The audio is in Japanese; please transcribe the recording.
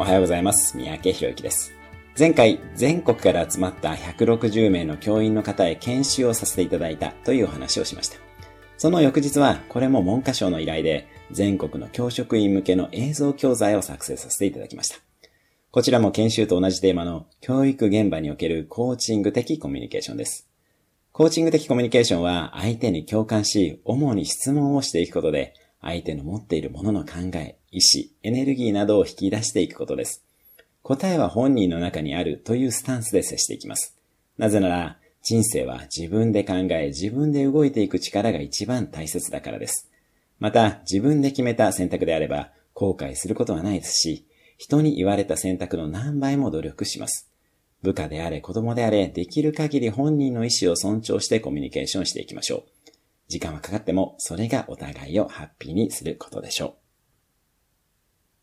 おはようございます。三宅博之です。前回、全国から集まった160名の教員の方へ研修をさせていただいたというお話をしました。その翌日は、これも文科省の依頼で、全国の教職員向けの映像教材を作成させていただきました。こちらも研修と同じテーマの教育現場におけるコーチング的コミュニケーションです。コーチング的コミュニケーションは相手に共感し、主に質問をしていくことで、相手の持っているものの考え、意志、エネルギーなどを引き出していくことです。答えは本人の中にあるというスタンスで接していきます。なぜなら、人生は自分で考え、自分で動いていく力が一番大切だからです。また、自分で決めた選択であれば、後悔することはないですし、人に言われた選択の何倍も努力します。部下であれ、子供であれ、できる限り本人の意思を尊重してコミュニケーションしていきましょう。時間はかかっても、それがお互いをハッピーにすることでしょう。